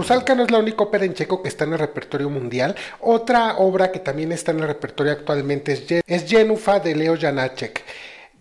Rusalka no es la única ópera en checo que está en el repertorio mundial. Otra obra que también está en el repertorio actualmente es, es Jenufa de Leo Janacek.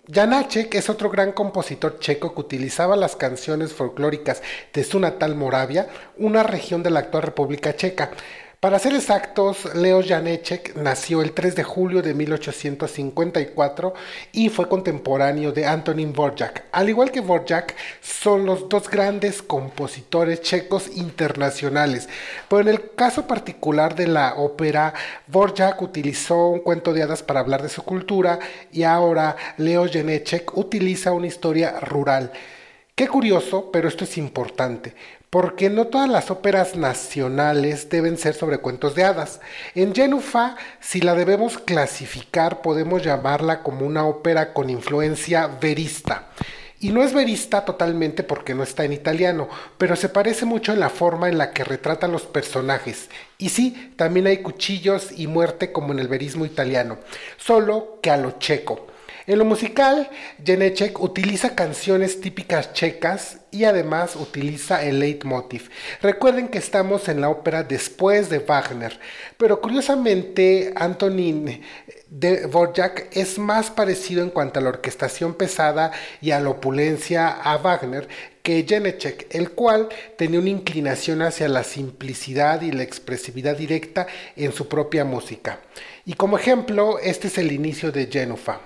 Janacek es otro gran compositor checo que utilizaba las canciones folclóricas de su natal Moravia, una región de la actual República Checa. Para ser exactos, Leo Janecek nació el 3 de julio de 1854 y fue contemporáneo de Antonín Dvorak. Al igual que Dvorak, son los dos grandes compositores checos internacionales. Pero en el caso particular de la ópera, Dvorak utilizó un cuento de hadas para hablar de su cultura y ahora Leo Janecek utiliza una historia rural. Qué curioso, pero esto es importante porque no todas las óperas nacionales deben ser sobre cuentos de hadas. En Genufa, si la debemos clasificar, podemos llamarla como una ópera con influencia verista. Y no es verista totalmente porque no está en italiano, pero se parece mucho en la forma en la que retrata los personajes. Y sí, también hay cuchillos y muerte como en el verismo italiano, solo que a lo checo. En lo musical, Janecek utiliza canciones típicas checas y además utiliza el leitmotiv. Recuerden que estamos en la ópera después de Wagner, pero curiosamente Antonin de Dvorak es más parecido en cuanto a la orquestación pesada y a la opulencia a Wagner que Janecek, el cual tenía una inclinación hacia la simplicidad y la expresividad directa en su propia música. Y como ejemplo, este es el inicio de Genufa.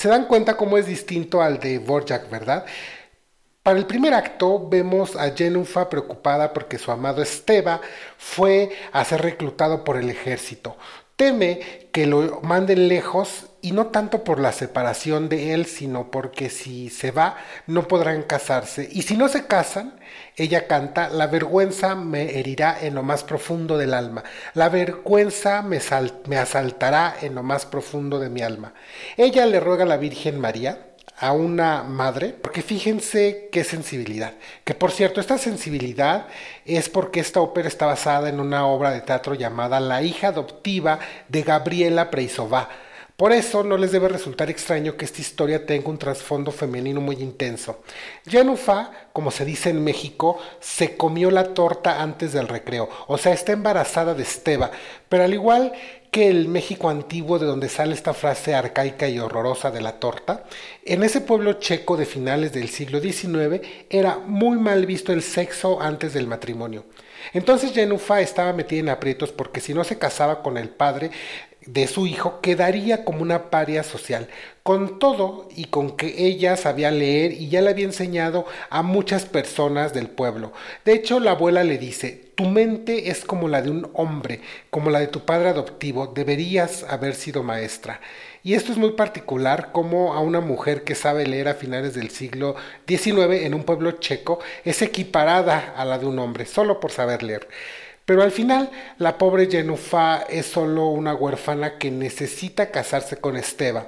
Se dan cuenta cómo es distinto al de Borjak, ¿verdad? Para el primer acto vemos a Jenufa preocupada porque su amado Esteba fue a ser reclutado por el ejército. Teme que lo manden lejos y no tanto por la separación de él, sino porque si se va no podrán casarse. Y si no se casan, ella canta, la vergüenza me herirá en lo más profundo del alma, la vergüenza me, asaltará en lo más profundo de mi alma. Ella le ruega a la Virgen María, a una madre, porque fíjense qué sensibilidad. Que por cierto, esta sensibilidad es porque esta ópera está basada en una obra de teatro llamada La hija adoptiva de Gabriela Preisová. Por eso no les debe resultar extraño que esta historia tenga un trasfondo femenino muy intenso. Janufa, como se dice en México, se comió la torta antes del recreo, o sea, está embarazada de Esteba, pero al igual que el México antiguo de donde sale esta frase arcaica y horrorosa de la torta, en ese pueblo checo de finales del siglo XIX era muy mal visto el sexo antes del matrimonio. Entonces Jenufa estaba metida en aprietos porque si no se casaba con el padre de su hijo quedaría como una paria social, con todo y con que ella sabía leer y ya le había enseñado a muchas personas del pueblo. De hecho, la abuela le dice, tu mente es como la de un hombre, como la de tu padre adoptivo, deberías haber sido maestra. Y esto es muy particular como a una mujer que sabe leer a finales del siglo XIX en un pueblo checo es equiparada a la de un hombre, solo por saber leer. Pero al final, la pobre Yenufa es solo una huérfana que necesita casarse con Esteba.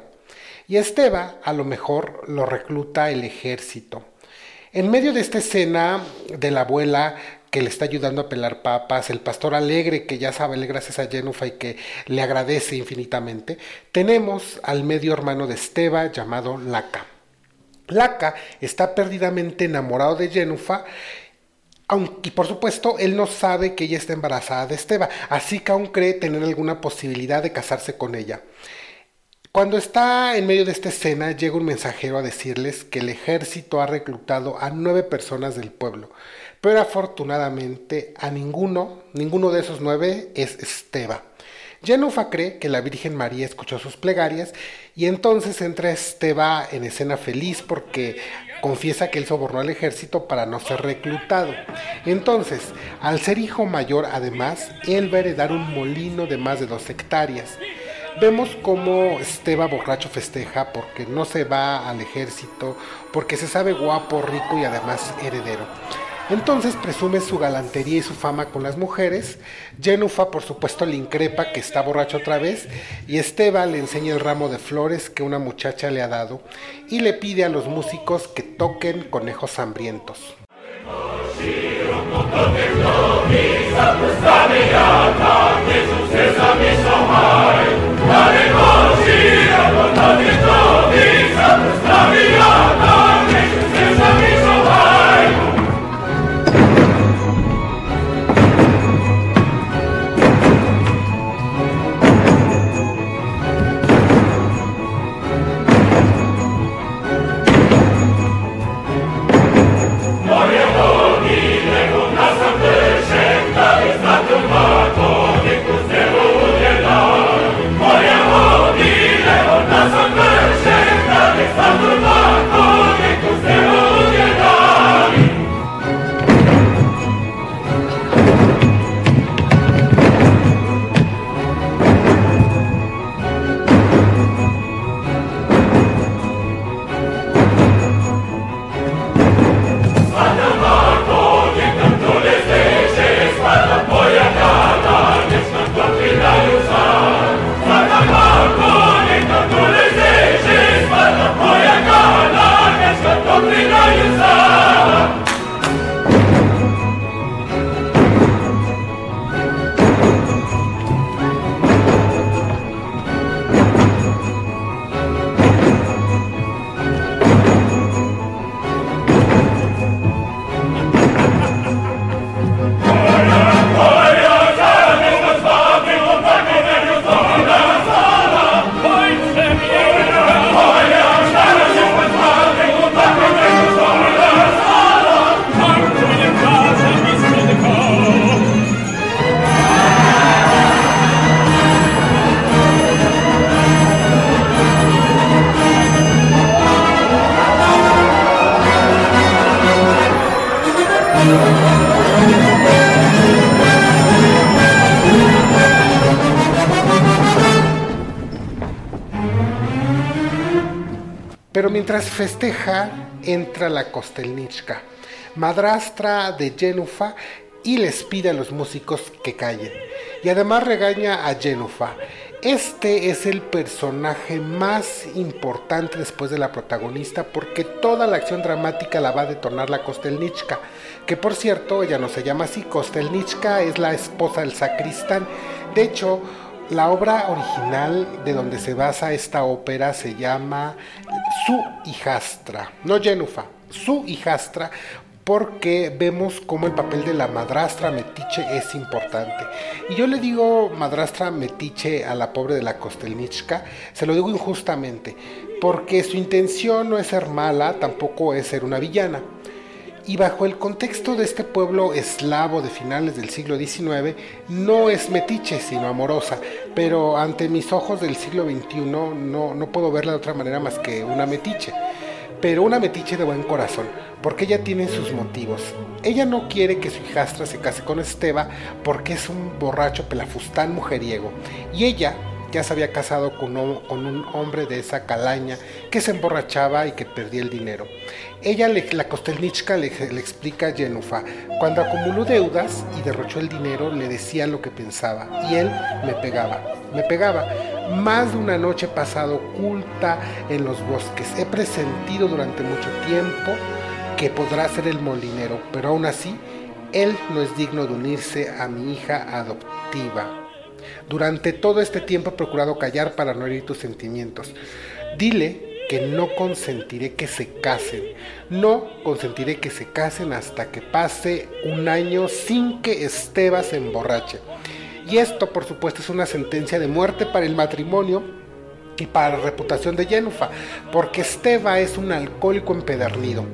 Y Esteba a lo mejor lo recluta el ejército. En medio de esta escena de la abuela que le está ayudando a pelar papas, el pastor alegre que ya sabe gracias a Yenufa y que le agradece infinitamente, tenemos al medio hermano de Esteba llamado Laca. Laca está perdidamente enamorado de Yenufa y por supuesto él no sabe que ella está embarazada de Esteba, así que aún cree tener alguna posibilidad de casarse con ella. Cuando está en medio de esta escena, llega un mensajero a decirles que el ejército ha reclutado a nueve personas del pueblo, pero afortunadamente a ninguno, ninguno de esos nueve es Esteba. Yenufa cree que la Virgen María escuchó sus plegarias y entonces entra Esteba en escena feliz porque confiesa que él sobornó al ejército para no ser reclutado. Entonces, al ser hijo mayor, además, él va a heredar un molino de más de dos hectáreas. Vemos cómo Esteba borracho festeja porque no se va al ejército, porque se sabe guapo, rico y además heredero. Entonces presume su galantería y su fama con las mujeres. Jenufa, por supuesto, le increpa que está borracho otra vez. Y Esteba le enseña el ramo de flores que una muchacha le ha dado y le pide a los músicos que toquen conejos hambrientos. Festeja, entra la Kostelnichka, madrastra de Jenufa, y les pide a los músicos que callen. Y además regaña a Jenufa. Este es el personaje más importante después de la protagonista porque toda la acción dramática la va a detonar la Kostelnichka, que por cierto ella no se llama así, Kostelnichka es la esposa del sacristán. De hecho, la obra original de donde se basa esta ópera se llama Su hijastra, no Jenufa, Su hijastra, porque vemos cómo el papel de la madrastra metiche es importante. Y yo le digo madrastra metiche a la pobre de la Kostelnichka, se lo digo injustamente, porque su intención no es ser mala, tampoco es ser una villana. Y bajo el contexto de este pueblo eslavo de finales del siglo XIX, no es metiche, sino amorosa. Pero ante mis ojos del siglo XXI no, no puedo verla de otra manera más que una metiche. Pero una metiche de buen corazón, porque ella tiene sus motivos. Ella no quiere que su hijastra se case con Esteba porque es un borracho pelafustán mujeriego. Y ella ya se había casado con, un hombre de esa calaña que se emborrachaba y que perdía el dinero. Ella, la Kostelnichka, le, explica a Jenufa, cuando acumuló deudas y derrochó el dinero, le decía lo que pensaba y él me pegaba, me pegaba. Más de una noche pasado oculta en los bosques. He presentido durante mucho tiempo que podrá ser el molinero, pero aún así, él no es digno de unirse a mi hija adoptiva. Durante todo este tiempo he procurado callar para no herir tus sentimientos. Dile que no consentiré que se casen. No consentiré que se casen hasta que pase un año sin que Esteba se emborrache. Y esto, por supuesto, es una sentencia de muerte para el matrimonio y para la reputación de Yenufa, porque Esteba es un alcohólico empedernido.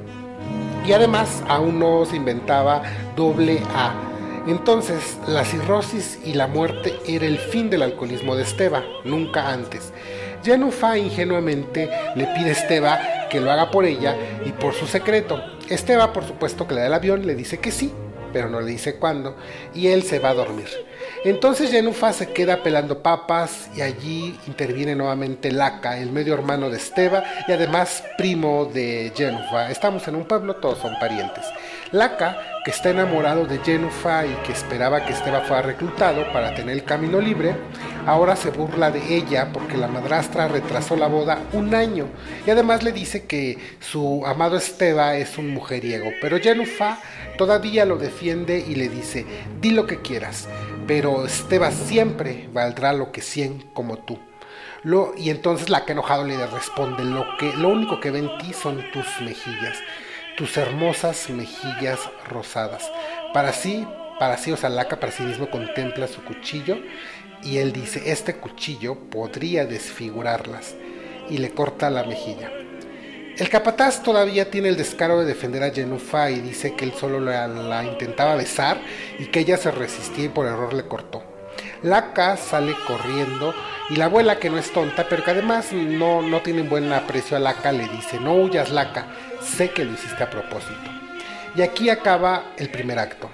Y además aún no se inventaba doble A entonces, la cirrosis y la muerte era el fin del alcoholismo de Esteba, nunca antes. Jenufa ingenuamente le pide a Esteba que lo haga por ella y por su secreto. Esteba, por supuesto, que le da el avión, le dice que sí, pero no le dice cuándo, y él se va a dormir. Entonces Jenufa se queda pelando papas y allí interviene nuevamente Laca, el medio hermano de Esteba y además primo de Jenufa. Estamos en un pueblo, todos son parientes. Laca, que está enamorado de Jenufa y que esperaba que Esteba fuera reclutado para tener el camino libre, ahora se burla de ella porque la madrastra retrasó la boda un año y además le dice que su amado Esteba es un mujeriego. Pero Jenufa todavía lo defiende y le dice, di lo que quieras pero Esteba siempre valdrá lo que cien como tú. Lo, y entonces la que enojado le responde, lo, que, lo único que ve en ti son tus mejillas, tus hermosas mejillas rosadas. Para sí, para sí, o sea, Laca para sí mismo contempla su cuchillo y él dice, este cuchillo podría desfigurarlas y le corta la mejilla. El capataz todavía tiene el descaro de defender a Jenufa y dice que él solo la, intentaba besar y que ella se resistía y por error le cortó. Laca sale corriendo y la abuela, que no es tonta, pero que además no, no tiene buen aprecio a Laca, le dice, no huyas Laca, sé que lo hiciste a propósito. Y aquí acaba el primer acto.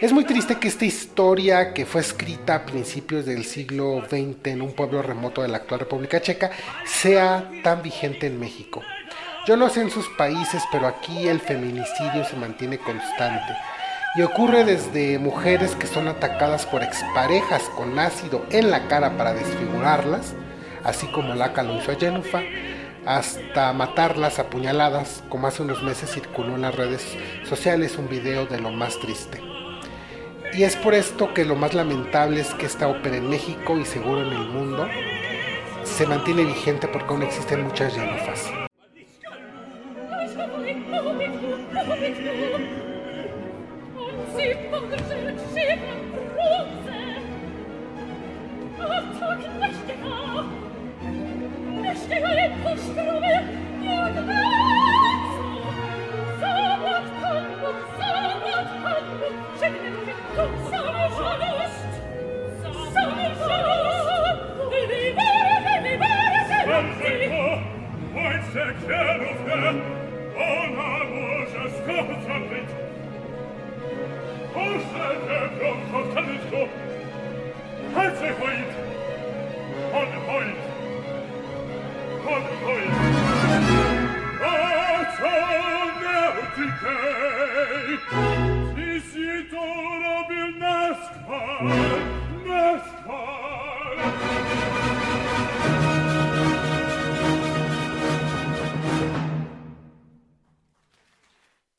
Es muy triste que esta historia, que fue escrita a principios del siglo XX en un pueblo remoto de la actual República Checa, sea tan vigente en México. Yo no sé en sus países, pero aquí el feminicidio se mantiene constante. Y ocurre desde mujeres que son atacadas por exparejas con ácido en la cara para desfigurarlas, así como Laca lo hizo a Jenufa, hasta matarlas a puñaladas, como hace unos meses circuló en las redes sociales un video de lo más triste. Y es por esto que lo más lamentable es que esta ópera en México y seguro en el mundo se mantiene vigente porque aún existen muchas Ich glaube, ihr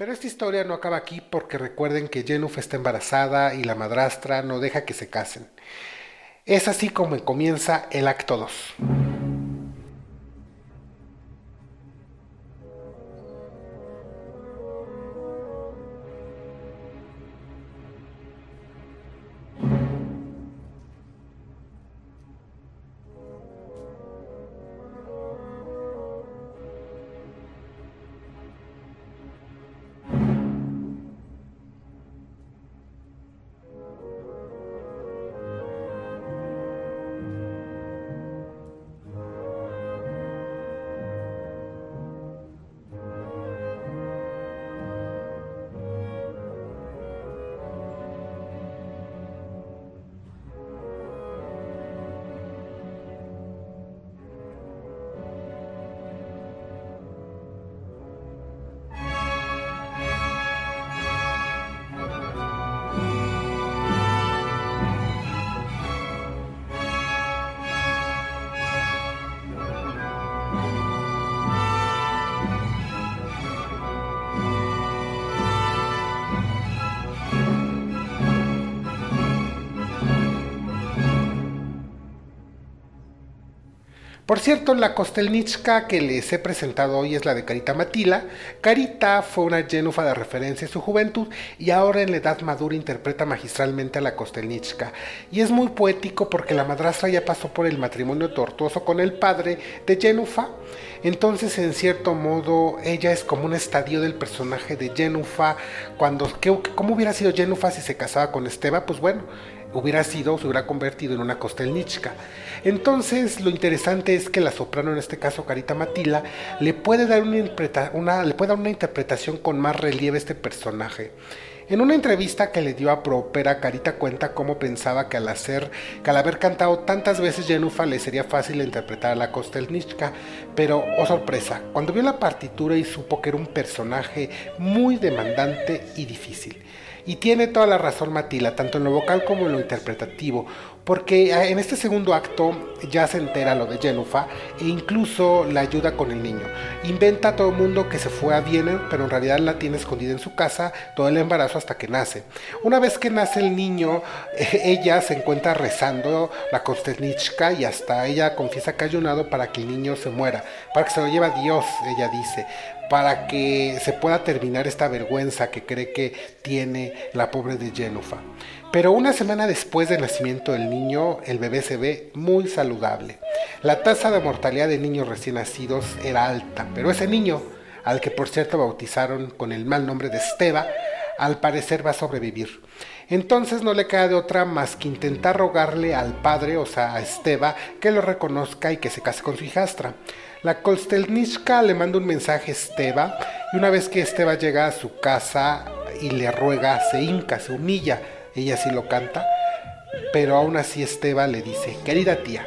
Pero esta historia no acaba aquí porque recuerden que Jenuf está embarazada y la madrastra no deja que se casen. Es así como comienza el acto 2. Por cierto, la Kostelnichka que les he presentado hoy es la de Carita Matila. Carita fue una Jenufa de referencia en su juventud y ahora en la edad madura interpreta magistralmente a la Kostelnichka. Y es muy poético porque la madrastra ya pasó por el matrimonio tortuoso con el padre de Jenufa. Entonces, en cierto modo, ella es como un estadio del personaje de Jenufa. Cuando, ¿Cómo hubiera sido Jenufa si se casaba con Esteba? Pues bueno, hubiera sido, se hubiera convertido en una Kostelnichka. Entonces, lo interesante es que la soprano, en este caso Carita Matila, le puede dar una, una, le puede dar una interpretación con más relieve a este personaje. En una entrevista que le dio a Propera, Carita cuenta cómo pensaba que al haber cantado tantas veces Jenufa le sería fácil interpretar a la Kostelnichka, pero oh sorpresa, cuando vio la partitura y supo que era un personaje muy demandante y difícil. Y tiene toda la razón Matila, tanto en lo vocal como en lo interpretativo, porque ah, en este segundo acto ya se entera lo de Jenufa e incluso la ayuda con el niño. Inventa a todo el mundo que se fue a Viena, pero en realidad la tiene escondida en su casa todo el embarazo hasta que nace. Una vez que nace el niño, ella se encuentra rezando la Kostelnichka y hasta ella confiesa que ha ayunado para que el niño se muera, para que se lo lleve a Dios, ella dice para que se pueda terminar esta vergüenza que cree que tiene la pobre de Jenufa. Pero una semana después del nacimiento del niño, el bebé se ve muy saludable. La tasa de mortalidad de niños recién nacidos era alta, pero ese niño, al que por cierto bautizaron con el mal nombre de Esteba, al parecer va a sobrevivir. Entonces no le queda de otra más que intentar rogarle al padre, o sea, a Esteba, que lo reconozca y que se case con su hijastra. La Kostelnishka le manda un mensaje a Esteba y una vez que Esteba llega a su casa y le ruega, se hinca, se humilla, ella sí lo canta, pero aún así Esteba le dice, querida tía,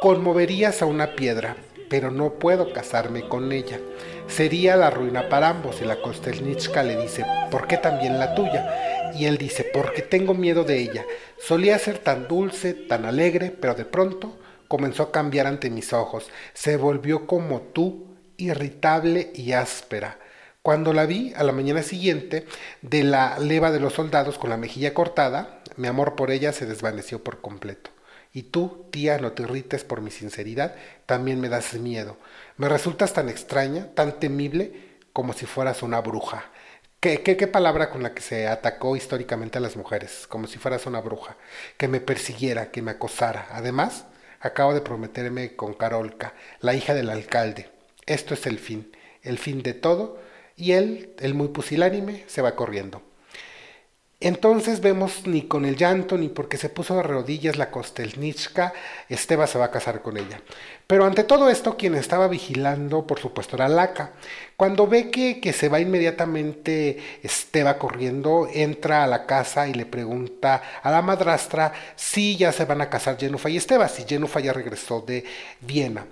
conmoverías a una piedra, pero no puedo casarme con ella. Sería la ruina para ambos y la Kostelnishka le dice, ¿por qué también la tuya? Y él dice, porque tengo miedo de ella. Solía ser tan dulce, tan alegre, pero de pronto comenzó a cambiar ante mis ojos. Se volvió como tú, irritable y áspera. Cuando la vi a la mañana siguiente, de la leva de los soldados con la mejilla cortada, mi amor por ella se desvaneció por completo. Y tú, tía, no te irrites por mi sinceridad, también me das miedo. Me resultas tan extraña, tan temible, como si fueras una bruja. ¿Qué, qué, qué palabra con la que se atacó históricamente a las mujeres? Como si fueras una bruja. Que me persiguiera, que me acosara. Además, Acabo de prometerme con Carolca, la hija del alcalde. Esto es el fin, el fin de todo, y él, el muy pusilánime, se va corriendo. Entonces vemos ni con el llanto ni porque se puso de rodillas la Kostelnichka, Esteba se va a casar con ella. Pero ante todo esto, quien estaba vigilando, por supuesto, era Laca. Cuando ve que, que se va inmediatamente Esteba corriendo, entra a la casa y le pregunta a la madrastra si ya se van a casar Jenufa y Esteba, si Jenufa ya regresó de Viena.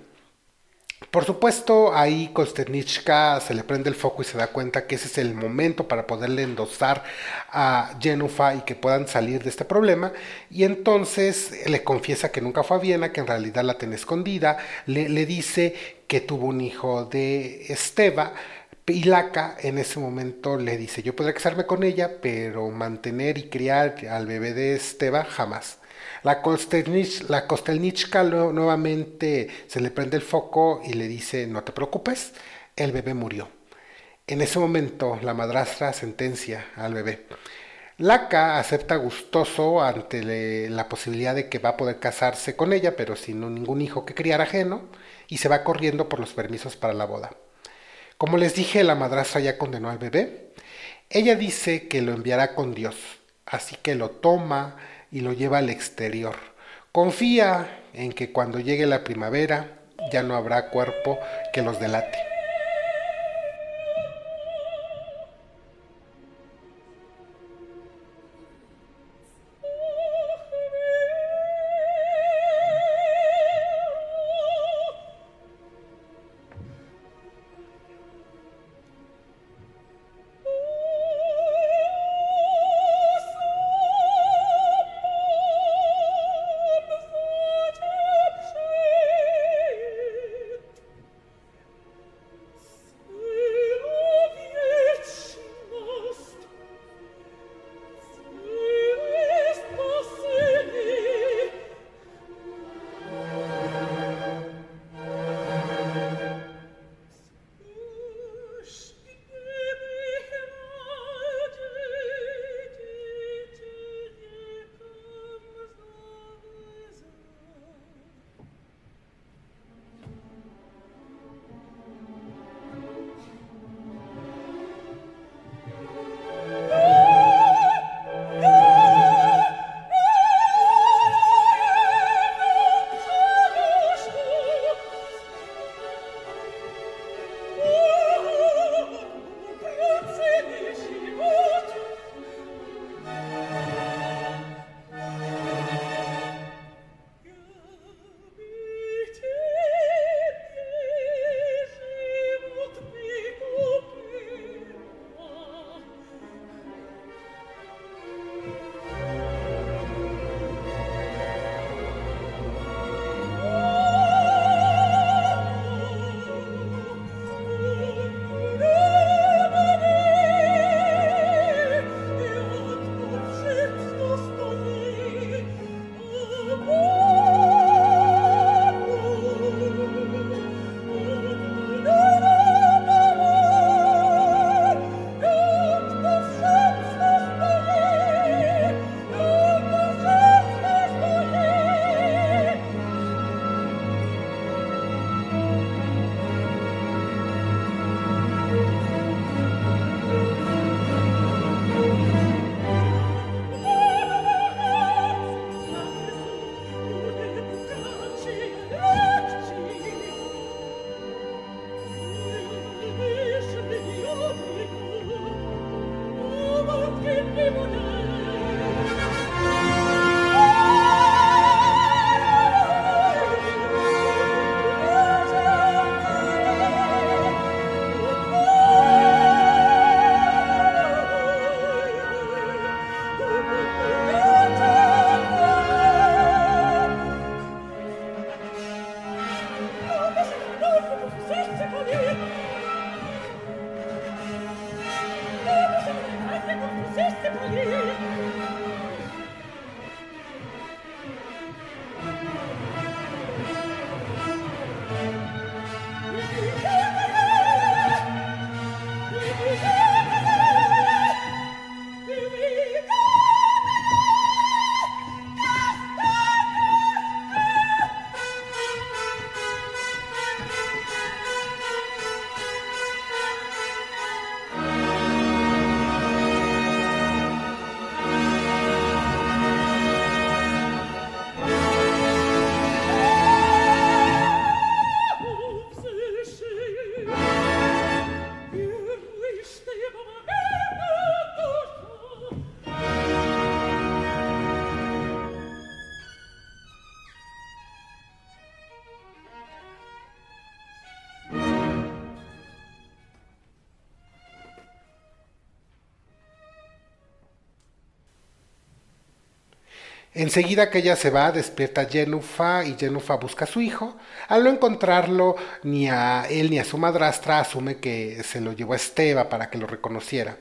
Por supuesto, ahí Kosternichka se le prende el foco y se da cuenta que ese es el momento para poderle endosar a Jenufa y que puedan salir de este problema. Y entonces le confiesa que nunca fue a Viena, que en realidad la tiene escondida. Le, dice que tuvo un hijo de Esteba. Y Laca en ese momento le dice, yo podría casarme con ella, pero mantener y criar al bebé de Esteba jamás. La, Kostelnichka nuevamente se le prende el foco y le dice, no te preocupes, el bebé murió. En ese momento la madrastra sentencia al bebé. Laca acepta gustoso ante la posibilidad de que va a poder casarse con ella, pero sin ningún hijo que criar ajeno, y se va corriendo por los permisos para la boda. Como les dije, la madrastra ya condenó al bebé. Ella dice que lo enviará con Dios, así que lo toma, y lo lleva al exterior. Confía en que cuando llegue la primavera ya no habrá cuerpo que los delate. Hallelujah. Enseguida que ella se va, despierta Jenufa y Jenufa busca a su hijo. Al no encontrarlo, ni a él ni a su madrastra, asume que se lo llevó a Esteba para que lo reconociera.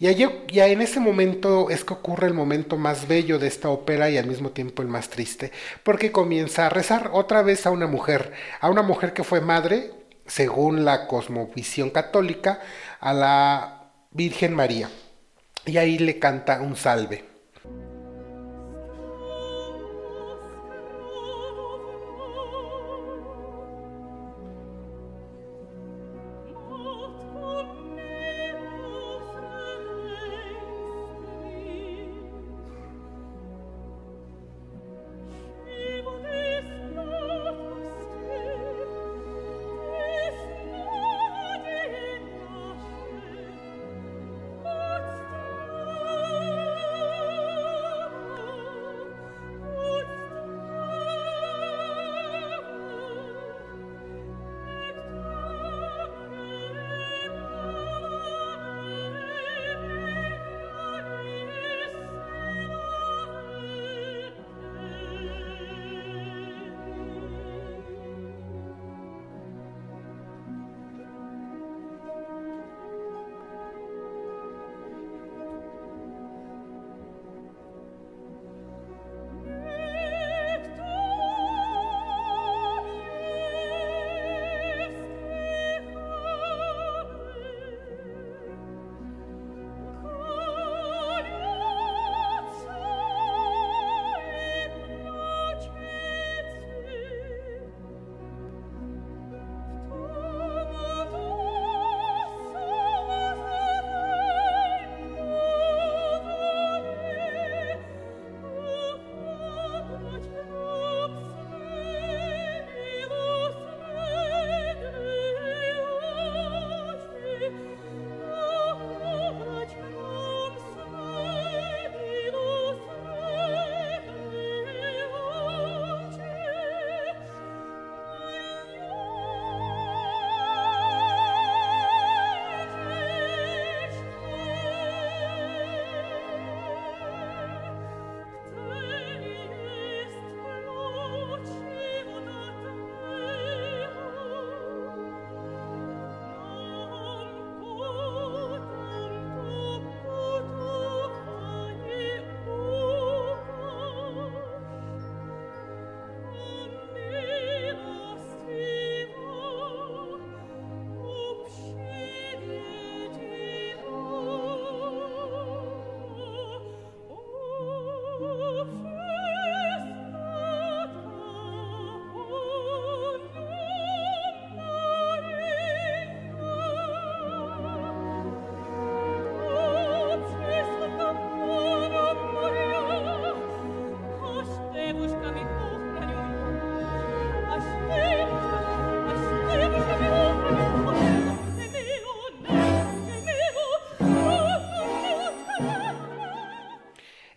Y, allí, y en ese momento es que ocurre el momento más bello de esta ópera y al mismo tiempo el más triste, porque comienza a rezar otra vez a una mujer, a una mujer que fue madre, según la cosmovisión católica, a la Virgen María. Y ahí le canta un salve.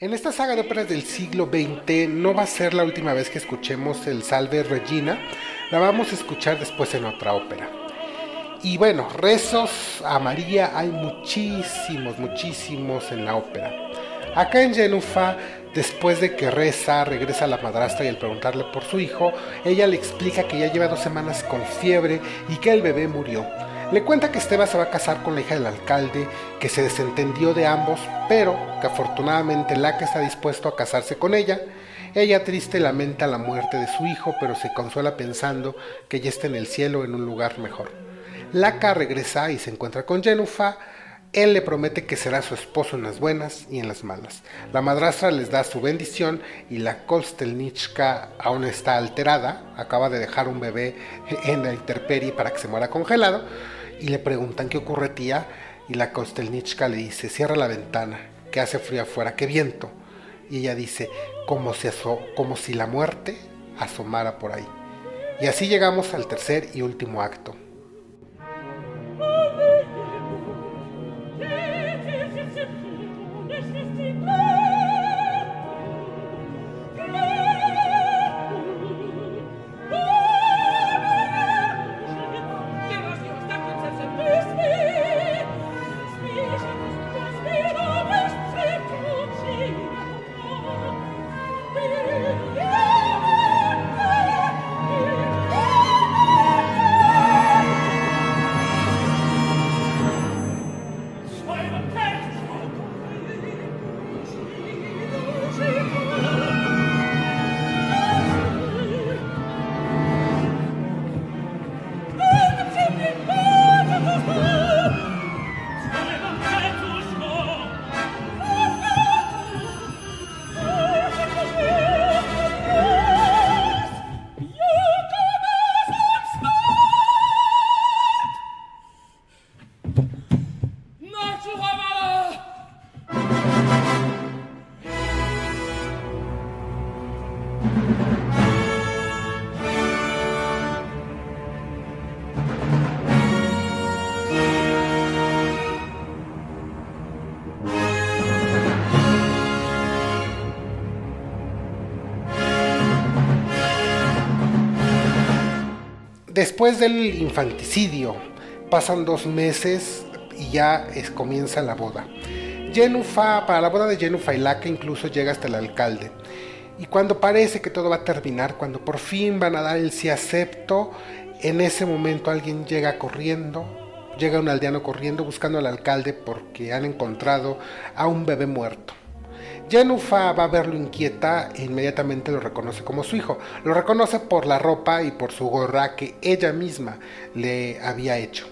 En esta saga de óperas del siglo XX no va a ser la última vez que escuchemos el Salve Regina, la vamos a escuchar después en otra ópera. Y bueno, rezos a María hay muchísimos, muchísimos en la ópera. Acá en Genufa, después de que reza, regresa a la madrastra y al preguntarle por su hijo, ella le explica que ya lleva dos semanas con fiebre y que el bebé murió. Le cuenta que Esteban se va a casar con la hija del alcalde, que se desentendió de ambos, pero que afortunadamente Laca está dispuesto a casarse con ella. Ella triste lamenta la muerte de su hijo, pero se consuela pensando que ya está en el cielo en un lugar mejor. Laca regresa y se encuentra con Jenufa. Él le promete que será su esposo en las buenas y en las malas. La madrastra les da su bendición y la Kostelnichka aún está alterada, acaba de dejar un bebé en la intemperie para que se muera congelado y le preguntan qué ocurre tía y la Kostelnichka le dice cierra la ventana, que hace frío afuera, qué viento. Y ella dice como si, como si la muerte asomara por ahí. Y así llegamos al tercer y último acto. Después del infanticidio, pasan dos meses y ya comienza la boda. Yenufa, para la boda de Yenufa y Laca incluso llega hasta el alcalde. Y cuando parece que todo va a terminar, cuando por fin van a dar el sí acepto, en ese momento alguien llega corriendo, llega un aldeano corriendo buscando al alcalde porque han encontrado a un bebé muerto. Yenufa va a verlo inquieta e inmediatamente lo reconoce como su hijo. Lo reconoce por la ropa y por su gorra que ella misma le había hecho.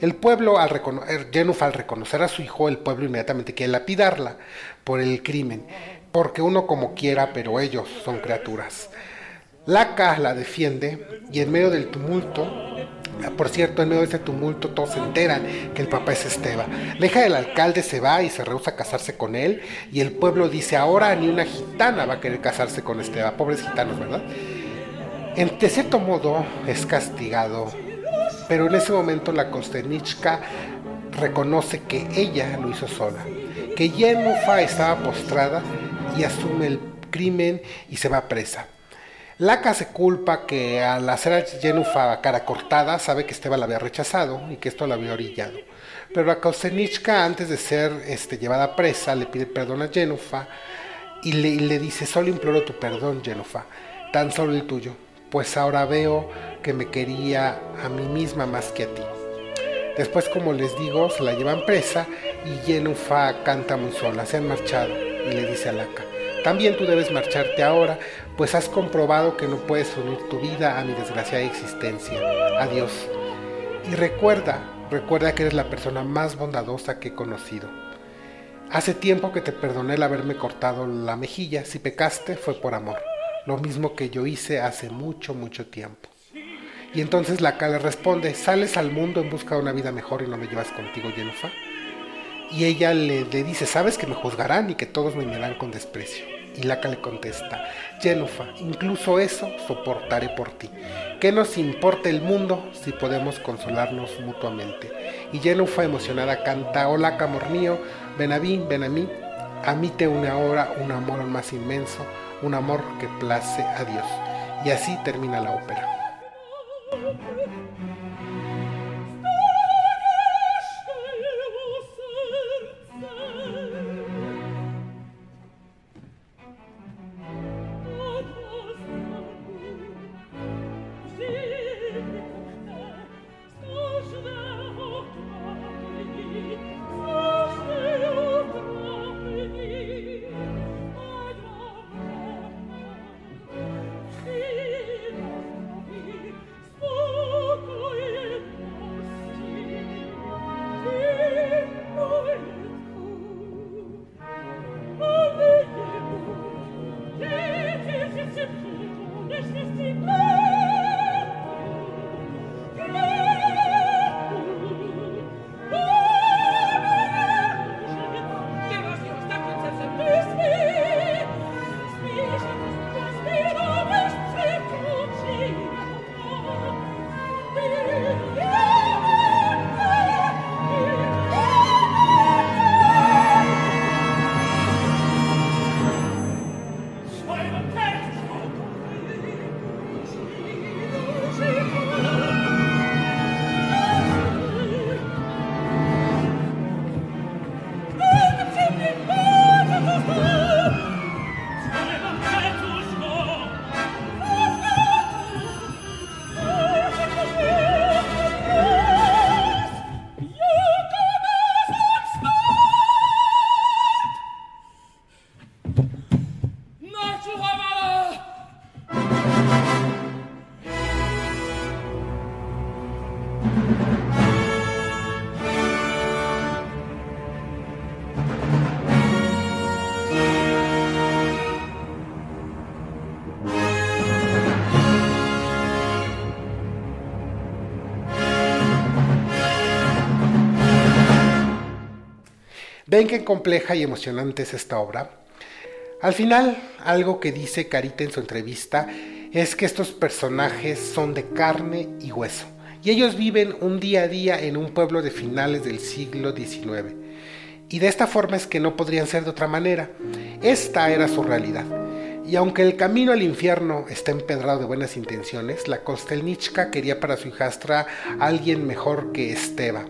El pueblo, al reconocer, al reconocer a su hijo, el pueblo inmediatamente quiere lapidarla por el crimen, porque uno como quiera, pero ellos son criaturas. Laca la defiende y en medio del tumulto, por cierto, en medio de ese tumulto todos se enteran que el papá es Esteba. La hija del alcalde se va y se rehúsa a casarse con él y el pueblo dice, ahora ni una gitana va a querer casarse con Esteba. Pobres gitanos, ¿verdad? En, de cierto modo es castigado pero en ese momento la Kostenichka reconoce que ella lo hizo sola, que Yenufa estaba postrada y asume el crimen y se va presa. Laca se culpa que al hacer a Yenufa cara cortada sabe que Esteban la había rechazado y que esto la había orillado. Pero la Kostenichka antes de ser este, llevada presa le pide perdón a Yenufa y le, y le dice solo imploro tu perdón Yenufa, tan solo el tuyo pues ahora veo que me quería a mí misma más que a ti. Después, como les digo, se la llevan presa y Yenufa canta muy sola, se han marchado y le dice a Laca, también tú debes marcharte ahora, pues has comprobado que no puedes unir tu vida a mi desgraciada existencia. Adiós. Y recuerda, recuerda que eres la persona más bondadosa que he conocido. Hace tiempo que te perdoné el haberme cortado la mejilla, si pecaste fue por amor lo mismo que yo hice hace mucho, mucho tiempo. Y entonces la le responde, ¿sales al mundo en busca de una vida mejor y no me llevas contigo, Yenufa? Y ella le, dice, sabes que me juzgarán y que todos me mirarán con desprecio. Y Laca le contesta, Yenufa, incluso eso soportaré por ti. ¿Qué nos importa el mundo si podemos consolarnos mutuamente? Y Yenufa emocionada canta, hola amor mío, ven a mí, ven a mí, a mí te une ahora un amor más inmenso, un amor que place a Dios. Y así termina la ópera. ¿Ven qué compleja y emocionante es esta obra? Al final, algo que dice Carita en su entrevista es que estos personajes son de carne y hueso, y ellos viven un día a día en un pueblo de finales del siglo XIX. Y de esta forma es que no podrían ser de otra manera. Esta era su realidad. Y aunque el camino al infierno está empedrado de buenas intenciones, la Kostelnichka quería para su hijastra alguien mejor que Esteba.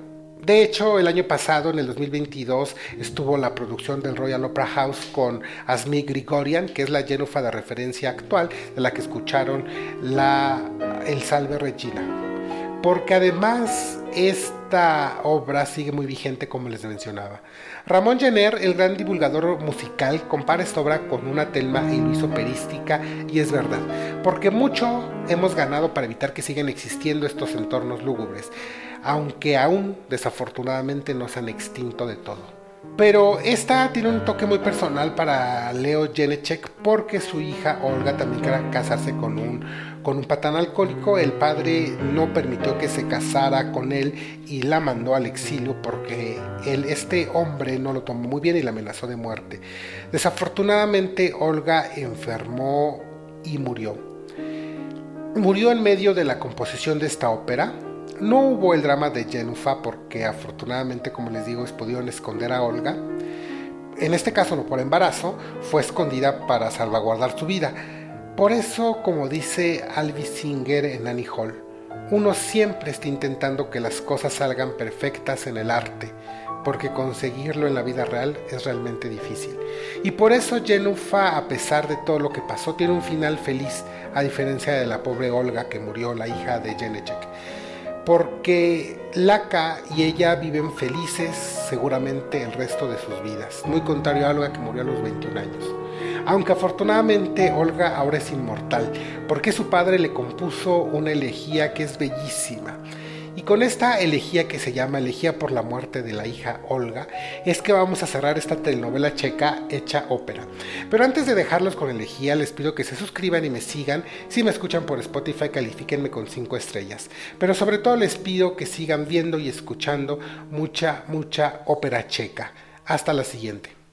De hecho, el año pasado, en el 2022, estuvo la producción del Royal Opera House con Asmi Grigorian, que es la Jenufa de referencia actual de la que escucharon la El Salve Regina porque además esta obra sigue muy vigente como les mencionaba. Ramón Jenner, el gran divulgador musical, compara esta obra con una telma y operística y es verdad, porque mucho hemos ganado para evitar que sigan existiendo estos entornos lúgubres, aunque aún desafortunadamente no se han extinto de todo. Pero esta tiene un toque muy personal para Leo Jenechek porque su hija Olga también quiere casarse con un, con un patán alcohólico. El padre no permitió que se casara con él y la mandó al exilio porque él, este hombre no lo tomó muy bien y la amenazó de muerte. Desafortunadamente Olga enfermó y murió. Murió en medio de la composición de esta ópera no hubo el drama de Jenufa porque afortunadamente, como les digo, pudieron esconder a Olga. En este caso, no por embarazo, fue escondida para salvaguardar su vida. Por eso, como dice Alvis Singer en Annie Hall, uno siempre está intentando que las cosas salgan perfectas en el arte, porque conseguirlo en la vida real es realmente difícil. Y por eso Jenufa, a pesar de todo lo que pasó, tiene un final feliz, a diferencia de la pobre Olga que murió, la hija de Jenechek porque Laca y ella viven felices seguramente el resto de sus vidas, muy contrario a Olga que murió a los 21 años. Aunque afortunadamente Olga ahora es inmortal, porque su padre le compuso una elegía que es bellísima con esta elegía que se llama Elegía por la muerte de la hija Olga, es que vamos a cerrar esta telenovela checa hecha ópera. Pero antes de dejarlos con elegía, les pido que se suscriban y me sigan. Si me escuchan por Spotify, califíquenme con 5 estrellas. Pero sobre todo les pido que sigan viendo y escuchando mucha, mucha ópera checa. Hasta la siguiente.